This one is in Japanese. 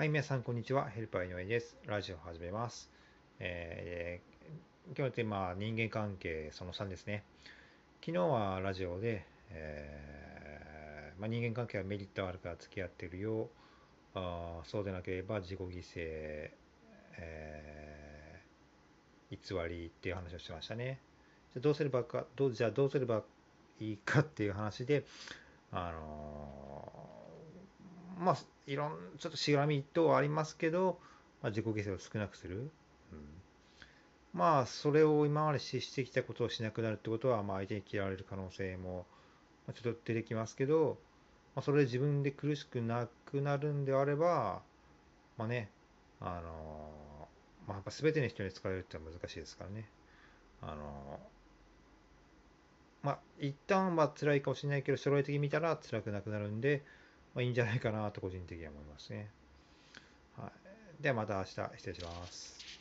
はい、皆さん、こんにちは。ヘルパー井上です。ラジオを始めます。えー今日のテーマは人間関係その3ですね。昨日はラジオで、えーまあ、人間関係はメリットあるから付き合ってるよ。あそうでなければ自己犠牲、えー偽りっていう話をしましたね。じゃどうすればか、どうじゃあどうすればいいかっていう話で、あのーまあ、いろん、ちょっとしがみ等はありますけど、まあ、自己犠牲を少なくする。うん、まあ、それを今までしてきたことをしなくなるってことは、まあ、相手に嫌われる可能性も、ちょっと出てきますけど、まあ、それで自分で苦しくなくなるんであれば、まあね、あのまあ、やっぱ全ての人に使えるってのは難しいですからね。あのまあ、一旦は辛いかもしれないけど、将来的に見たら辛くなくなるんで、まあ、いいんじゃないかなと個人的には思いますね。はい。ではまた明日失礼します。